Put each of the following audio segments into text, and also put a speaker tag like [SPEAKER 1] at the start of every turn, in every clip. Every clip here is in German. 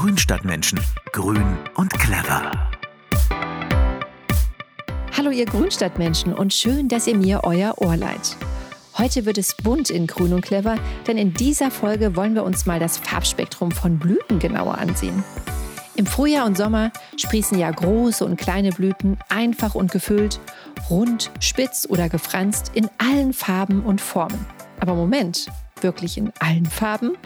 [SPEAKER 1] Grünstadtmenschen. Grün und clever.
[SPEAKER 2] Hallo ihr Grünstadtmenschen und schön, dass ihr mir euer Ohr leiht. Heute wird es bunt in Grün und Clever, denn in dieser Folge wollen wir uns mal das Farbspektrum von Blüten genauer ansehen. Im Frühjahr und Sommer sprießen ja große und kleine Blüten einfach und gefüllt, rund, spitz oder gefranst in allen Farben und Formen. Aber Moment, wirklich in allen Farben?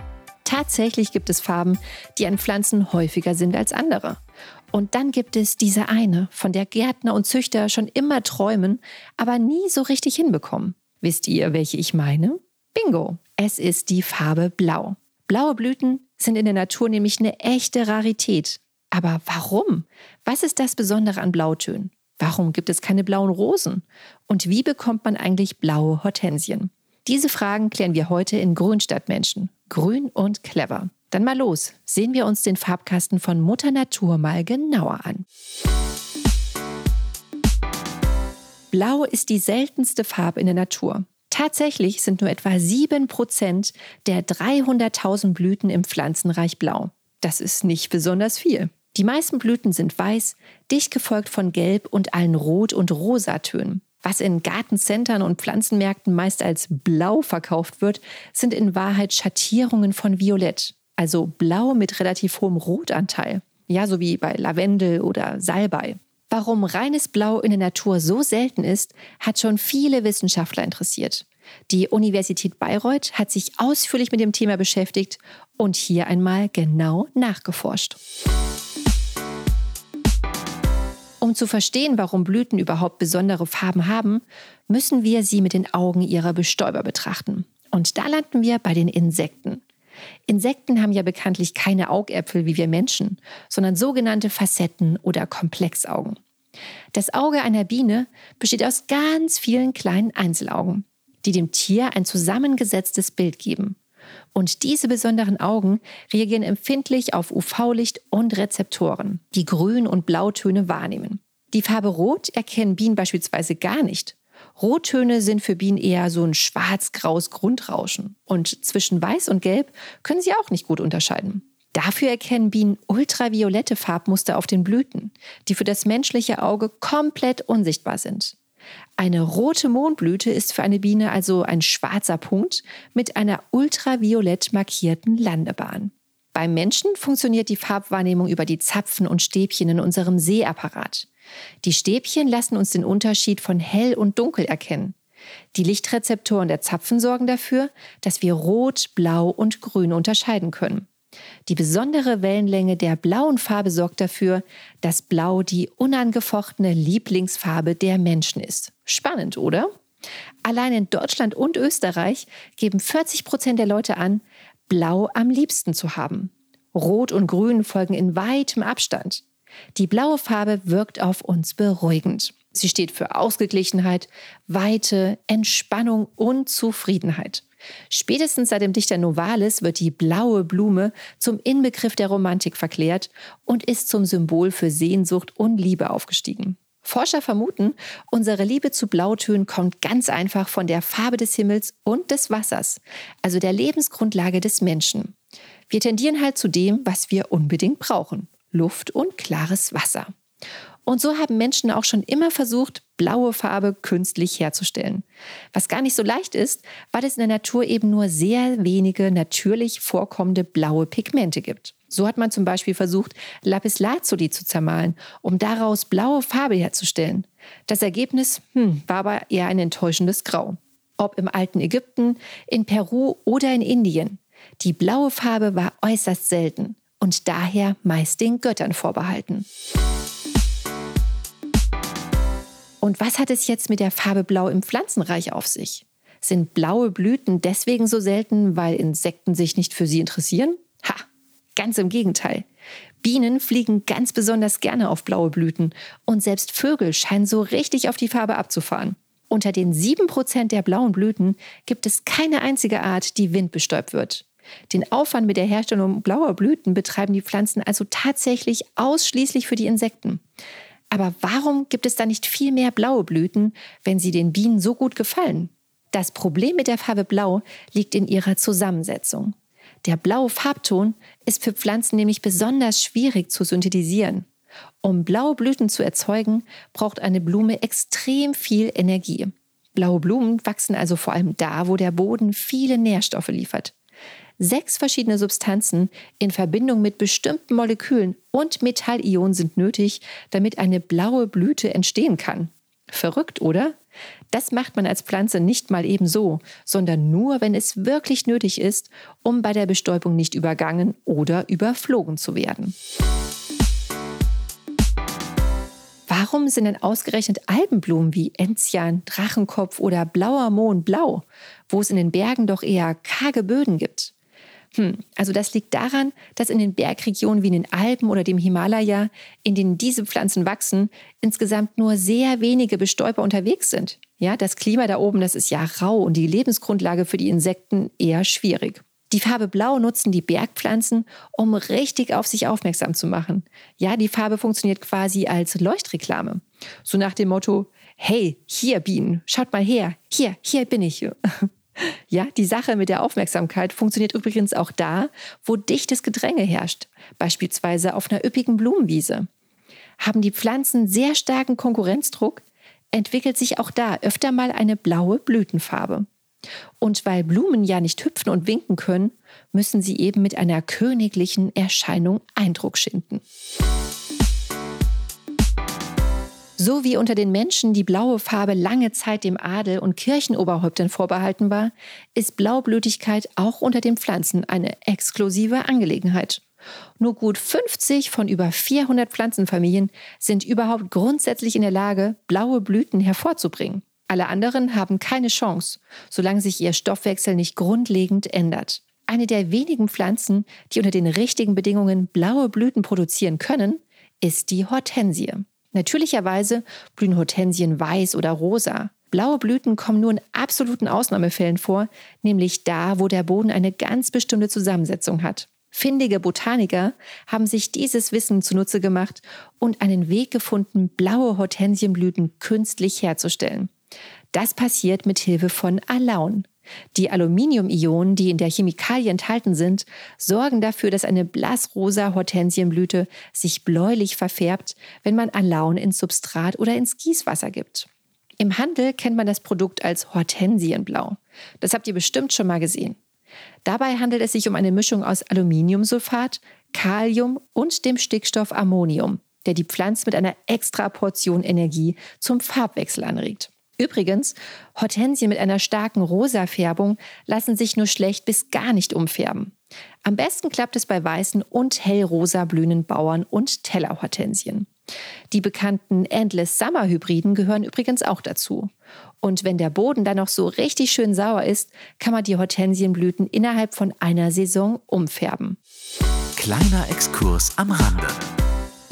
[SPEAKER 2] Tatsächlich gibt es Farben, die an Pflanzen häufiger sind als andere. Und dann gibt es diese eine, von der Gärtner und Züchter schon immer träumen, aber nie so richtig hinbekommen. Wisst ihr, welche ich meine? Bingo! Es ist die Farbe Blau. Blaue Blüten sind in der Natur nämlich eine echte Rarität. Aber warum? Was ist das Besondere an Blautönen? Warum gibt es keine blauen Rosen? Und wie bekommt man eigentlich blaue Hortensien? Diese Fragen klären wir heute in Grünstadtmenschen. Grün und clever. Dann mal los. Sehen wir uns den Farbkasten von Mutter Natur mal genauer an. Blau ist die seltenste Farbe in der Natur. Tatsächlich sind nur etwa 7% der 300.000 Blüten im Pflanzenreich blau. Das ist nicht besonders viel. Die meisten Blüten sind weiß, dicht gefolgt von Gelb und allen Rot- und Rosatönen. Was in Gartencentern und Pflanzenmärkten meist als blau verkauft wird, sind in Wahrheit Schattierungen von Violett, also blau mit relativ hohem Rotanteil. Ja, so wie bei Lavendel oder Salbei. Warum reines Blau in der Natur so selten ist, hat schon viele Wissenschaftler interessiert. Die Universität Bayreuth hat sich ausführlich mit dem Thema beschäftigt und hier einmal genau nachgeforscht. Um zu verstehen, warum Blüten überhaupt besondere Farben haben, müssen wir sie mit den Augen ihrer Bestäuber betrachten. Und da landen wir bei den Insekten. Insekten haben ja bekanntlich keine Augäpfel wie wir Menschen, sondern sogenannte Facetten oder Komplexaugen. Das Auge einer Biene besteht aus ganz vielen kleinen Einzelaugen, die dem Tier ein zusammengesetztes Bild geben. Und diese besonderen Augen reagieren empfindlich auf UV-Licht und Rezeptoren, die Grün- und Blautöne wahrnehmen. Die Farbe Rot erkennen Bienen beispielsweise gar nicht. Rottöne sind für Bienen eher so ein schwarz-graues Grundrauschen. Und zwischen Weiß und Gelb können sie auch nicht gut unterscheiden. Dafür erkennen Bienen ultraviolette Farbmuster auf den Blüten, die für das menschliche Auge komplett unsichtbar sind. Eine rote Mondblüte ist für eine Biene also ein schwarzer Punkt mit einer ultraviolett markierten Landebahn. Beim Menschen funktioniert die Farbwahrnehmung über die Zapfen und Stäbchen in unserem Sehapparat. Die Stäbchen lassen uns den Unterschied von hell und dunkel erkennen. Die Lichtrezeptoren der Zapfen sorgen dafür, dass wir rot, blau und grün unterscheiden können. Die besondere Wellenlänge der blauen Farbe sorgt dafür, dass Blau die unangefochtene Lieblingsfarbe der Menschen ist. Spannend, oder? Allein in Deutschland und Österreich geben 40 Prozent der Leute an, Blau am liebsten zu haben. Rot und Grün folgen in weitem Abstand. Die blaue Farbe wirkt auf uns beruhigend. Sie steht für Ausgeglichenheit, Weite, Entspannung und Zufriedenheit. Spätestens seit dem Dichter Novalis wird die blaue Blume zum Inbegriff der Romantik verklärt und ist zum Symbol für Sehnsucht und Liebe aufgestiegen. Forscher vermuten, unsere Liebe zu Blautönen kommt ganz einfach von der Farbe des Himmels und des Wassers, also der Lebensgrundlage des Menschen. Wir tendieren halt zu dem, was wir unbedingt brauchen. Luft und klares Wasser. Und so haben Menschen auch schon immer versucht, blaue Farbe künstlich herzustellen. Was gar nicht so leicht ist, weil es in der Natur eben nur sehr wenige natürlich vorkommende blaue Pigmente gibt. So hat man zum Beispiel versucht, Lapislazuli zu zermahlen, um daraus blaue Farbe herzustellen. Das Ergebnis hm, war aber eher ein enttäuschendes Grau. Ob im alten Ägypten, in Peru oder in Indien. Die blaue Farbe war äußerst selten und daher meist den Göttern vorbehalten. Und was hat es jetzt mit der Farbe Blau im Pflanzenreich auf sich? Sind blaue Blüten deswegen so selten, weil Insekten sich nicht für sie interessieren? Ha, ganz im Gegenteil. Bienen fliegen ganz besonders gerne auf blaue Blüten und selbst Vögel scheinen so richtig auf die Farbe abzufahren. Unter den 7% der blauen Blüten gibt es keine einzige Art, die windbestäubt wird. Den Aufwand mit der Herstellung blauer Blüten betreiben die Pflanzen also tatsächlich ausschließlich für die Insekten. Aber warum gibt es da nicht viel mehr blaue Blüten, wenn sie den Bienen so gut gefallen? Das Problem mit der Farbe Blau liegt in ihrer Zusammensetzung. Der blaue Farbton ist für Pflanzen nämlich besonders schwierig zu synthetisieren. Um blaue Blüten zu erzeugen, braucht eine Blume extrem viel Energie. Blaue Blumen wachsen also vor allem da, wo der Boden viele Nährstoffe liefert. Sechs verschiedene Substanzen in Verbindung mit bestimmten Molekülen und Metallionen sind nötig, damit eine blaue Blüte entstehen kann. Verrückt, oder? Das macht man als Pflanze nicht mal eben so, sondern nur, wenn es wirklich nötig ist, um bei der Bestäubung nicht übergangen oder überflogen zu werden. Warum sind denn ausgerechnet Alpenblumen wie Enzian, Drachenkopf oder blauer Mohn blau, wo es in den Bergen doch eher karge Böden gibt? Hm, also das liegt daran, dass in den Bergregionen wie in den Alpen oder dem Himalaya, in denen diese Pflanzen wachsen, insgesamt nur sehr wenige Bestäuber unterwegs sind. Ja, das Klima da oben, das ist ja rau und die Lebensgrundlage für die Insekten eher schwierig. Die Farbe Blau nutzen die Bergpflanzen, um richtig auf sich aufmerksam zu machen. Ja, die Farbe funktioniert quasi als Leuchtreklame. So nach dem Motto, hey, hier Bienen, schaut mal her, hier, hier bin ich. Ja, die Sache mit der Aufmerksamkeit funktioniert übrigens auch da, wo dichtes Gedränge herrscht, beispielsweise auf einer üppigen Blumenwiese. Haben die Pflanzen sehr starken Konkurrenzdruck, entwickelt sich auch da öfter mal eine blaue Blütenfarbe. Und weil Blumen ja nicht hüpfen und winken können, müssen sie eben mit einer königlichen Erscheinung Eindruck schinden. So wie unter den Menschen die blaue Farbe lange Zeit dem Adel und Kirchenoberhäuptern vorbehalten war, ist Blaublütigkeit auch unter den Pflanzen eine exklusive Angelegenheit. Nur gut 50 von über 400 Pflanzenfamilien sind überhaupt grundsätzlich in der Lage, blaue Blüten hervorzubringen. Alle anderen haben keine Chance, solange sich ihr Stoffwechsel nicht grundlegend ändert. Eine der wenigen Pflanzen, die unter den richtigen Bedingungen blaue Blüten produzieren können, ist die Hortensie. Natürlicherweise blühen Hortensien weiß oder rosa. Blaue Blüten kommen nur in absoluten Ausnahmefällen vor, nämlich da, wo der Boden eine ganz bestimmte Zusammensetzung hat. Findige Botaniker haben sich dieses Wissen zunutze gemacht und einen Weg gefunden, blaue Hortensienblüten künstlich herzustellen. Das passiert mit Hilfe von Alaun. Die Aluminium-Ionen, die in der Chemikalie enthalten sind, sorgen dafür, dass eine blassrosa Hortensienblüte sich bläulich verfärbt, wenn man Alaun ins Substrat oder ins Gießwasser gibt. Im Handel kennt man das Produkt als Hortensienblau. Das habt ihr bestimmt schon mal gesehen. Dabei handelt es sich um eine Mischung aus Aluminiumsulfat, Kalium und dem Stickstoff Ammonium, der die Pflanze mit einer extra Portion Energie zum Farbwechsel anregt. Übrigens, Hortensien mit einer starken rosa Färbung lassen sich nur schlecht bis gar nicht umfärben. Am besten klappt es bei weißen und hellrosa blühenden Bauern und Tellerhortensien. Die bekannten Endless Summer Hybriden gehören übrigens auch dazu. Und wenn der Boden dann noch so richtig schön sauer ist, kann man die Hortensienblüten innerhalb von einer Saison umfärben.
[SPEAKER 1] Kleiner Exkurs am Rande.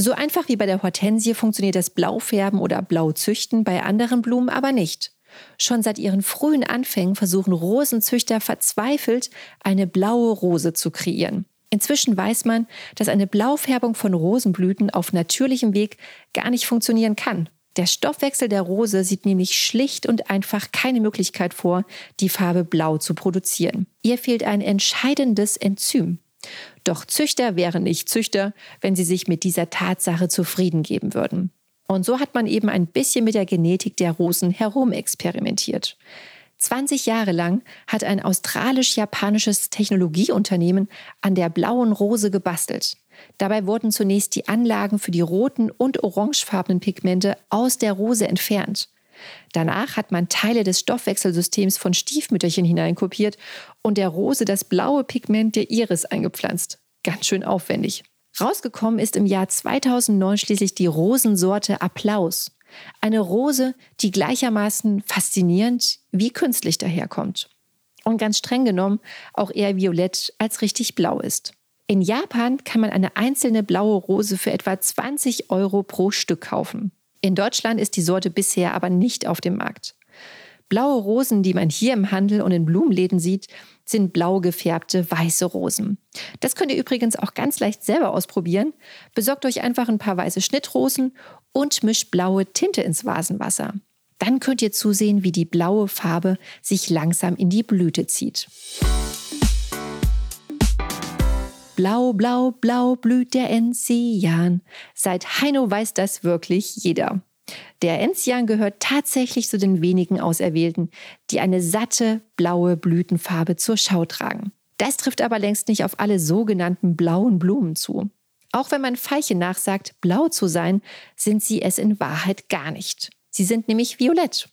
[SPEAKER 2] So einfach wie bei der Hortensie funktioniert das Blaufärben oder Blauzüchten bei anderen Blumen aber nicht. Schon seit ihren frühen Anfängen versuchen Rosenzüchter verzweifelt, eine blaue Rose zu kreieren. Inzwischen weiß man, dass eine Blaufärbung von Rosenblüten auf natürlichem Weg gar nicht funktionieren kann. Der Stoffwechsel der Rose sieht nämlich schlicht und einfach keine Möglichkeit vor, die Farbe blau zu produzieren. Ihr fehlt ein entscheidendes Enzym. Doch Züchter wären nicht Züchter, wenn sie sich mit dieser Tatsache zufrieden geben würden. Und so hat man eben ein bisschen mit der Genetik der Rosen herumexperimentiert. 20 Jahre lang hat ein australisch-japanisches Technologieunternehmen an der blauen Rose gebastelt. Dabei wurden zunächst die Anlagen für die roten und orangefarbenen Pigmente aus der Rose entfernt. Danach hat man Teile des Stoffwechselsystems von Stiefmütterchen hineinkopiert und der Rose das blaue Pigment der Iris eingepflanzt. Ganz schön aufwendig. Rausgekommen ist im Jahr 2009 schließlich die Rosensorte Applaus. Eine Rose, die gleichermaßen faszinierend wie künstlich daherkommt. Und ganz streng genommen auch eher violett als richtig blau ist. In Japan kann man eine einzelne blaue Rose für etwa 20 Euro pro Stück kaufen. In Deutschland ist die Sorte bisher aber nicht auf dem Markt. Blaue Rosen, die man hier im Handel und in Blumenläden sieht, sind blau gefärbte weiße Rosen. Das könnt ihr übrigens auch ganz leicht selber ausprobieren. Besorgt euch einfach ein paar weiße Schnittrosen und mischt blaue Tinte ins Vasenwasser. Dann könnt ihr zusehen, wie die blaue Farbe sich langsam in die Blüte zieht. Blau, blau, blau blüht der Enzian. Seit Heino weiß das wirklich jeder. Der Enzian gehört tatsächlich zu den wenigen Auserwählten, die eine satte blaue Blütenfarbe zur Schau tragen. Das trifft aber längst nicht auf alle sogenannten blauen Blumen zu. Auch wenn man Veilchen nachsagt, blau zu sein, sind sie es in Wahrheit gar nicht. Sie sind nämlich violett.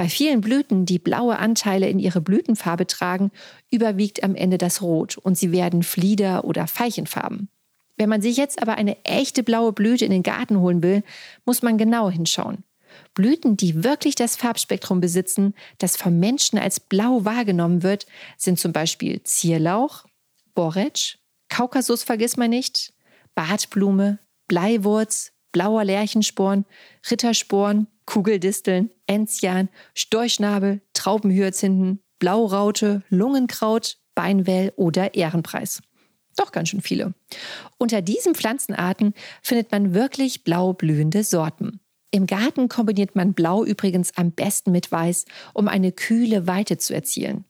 [SPEAKER 2] Bei vielen Blüten, die blaue Anteile in ihre Blütenfarbe tragen, überwiegt am Ende das Rot und sie werden Flieder- oder Veilchenfarben. Wenn man sich jetzt aber eine echte blaue Blüte in den Garten holen will, muss man genau hinschauen. Blüten, die wirklich das Farbspektrum besitzen, das vom Menschen als blau wahrgenommen wird, sind zum Beispiel Zierlauch, Borretsch, Kaukasus vergiss mal nicht, Bartblume, Bleiwurz, blauer Lärchensporn, Rittersporn, Kugeldisteln, Enzian, Storchnabel, Traubenhyazinthen, Blauraute, Lungenkraut, Beinwell oder Ehrenpreis. Doch ganz schön viele. Unter diesen Pflanzenarten findet man wirklich blau blühende Sorten. Im Garten kombiniert man Blau übrigens am besten mit Weiß, um eine kühle Weite zu erzielen.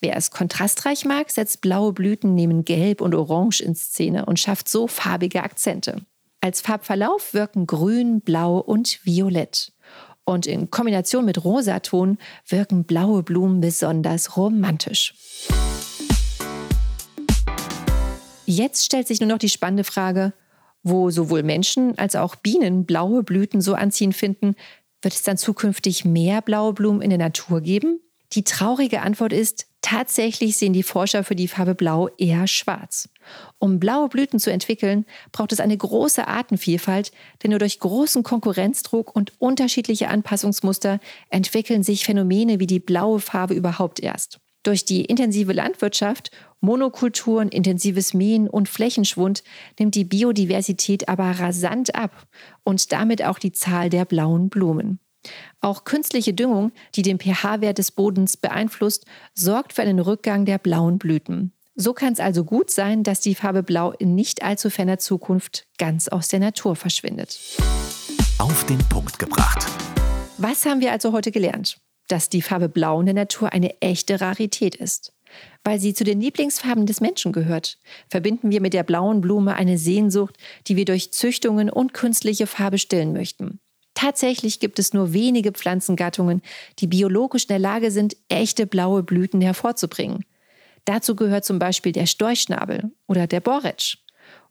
[SPEAKER 2] Wer es kontrastreich mag, setzt blaue Blüten neben Gelb und Orange in Szene und schafft so farbige Akzente. Als Farbverlauf wirken Grün, Blau und Violett. Und in Kombination mit Rosaton wirken blaue Blumen besonders romantisch. Jetzt stellt sich nur noch die spannende Frage, wo sowohl Menschen als auch Bienen blaue Blüten so anziehend finden, wird es dann zukünftig mehr blaue Blumen in der Natur geben? Die traurige Antwort ist, tatsächlich sehen die Forscher für die Farbe Blau eher schwarz. Um blaue Blüten zu entwickeln, braucht es eine große Artenvielfalt, denn nur durch großen Konkurrenzdruck und unterschiedliche Anpassungsmuster entwickeln sich Phänomene wie die blaue Farbe überhaupt erst. Durch die intensive Landwirtschaft, Monokulturen, intensives Mähen und Flächenschwund nimmt die Biodiversität aber rasant ab und damit auch die Zahl der blauen Blumen. Auch künstliche Düngung, die den pH-Wert des Bodens beeinflusst, sorgt für einen Rückgang der blauen Blüten. So kann es also gut sein, dass die Farbe Blau in nicht allzu ferner Zukunft ganz aus der Natur verschwindet.
[SPEAKER 1] Auf den Punkt gebracht.
[SPEAKER 2] Was haben wir also heute gelernt? Dass die Farbe Blau in der Natur eine echte Rarität ist. Weil sie zu den Lieblingsfarben des Menschen gehört, verbinden wir mit der blauen Blume eine Sehnsucht, die wir durch Züchtungen und künstliche Farbe stillen möchten. Tatsächlich gibt es nur wenige Pflanzengattungen, die biologisch in der Lage sind, echte blaue Blüten hervorzubringen. Dazu gehört zum Beispiel der Storchschnabel oder der Borretsch.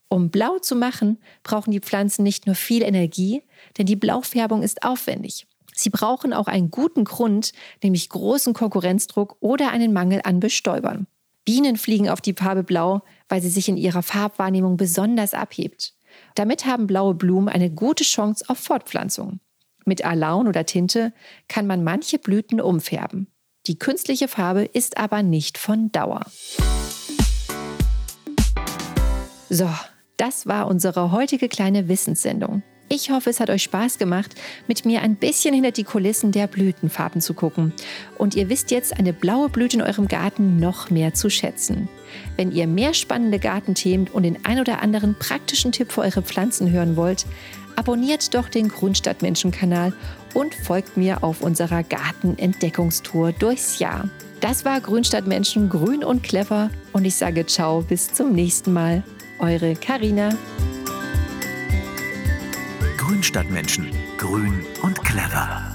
[SPEAKER 2] Um blau zu machen, brauchen die Pflanzen nicht nur viel Energie, denn die Blaufärbung ist aufwendig. Sie brauchen auch einen guten Grund, nämlich großen Konkurrenzdruck oder einen Mangel an Bestäubern. Bienen fliegen auf die Farbe Blau, weil sie sich in ihrer Farbwahrnehmung besonders abhebt. Damit haben blaue Blumen eine gute Chance auf Fortpflanzung. Mit Alaun oder Tinte kann man manche Blüten umfärben. Die künstliche Farbe ist aber nicht von Dauer. So, das war unsere heutige kleine Wissenssendung. Ich hoffe, es hat euch Spaß gemacht, mit mir ein bisschen hinter die Kulissen der Blütenfarben zu gucken. Und ihr wisst jetzt eine blaue Blüte in eurem Garten noch mehr zu schätzen. Wenn ihr mehr spannende Gartenthemen und den ein oder anderen praktischen Tipp für eure Pflanzen hören wollt, abonniert doch den Grünstadtmenschen-Kanal und folgt mir auf unserer Gartenentdeckungstour durchs Jahr. Das war Grünstadtmenschen grün und clever und ich sage ciao bis zum nächsten Mal. Eure Karina.
[SPEAKER 1] Grünstadtmenschen grün und clever.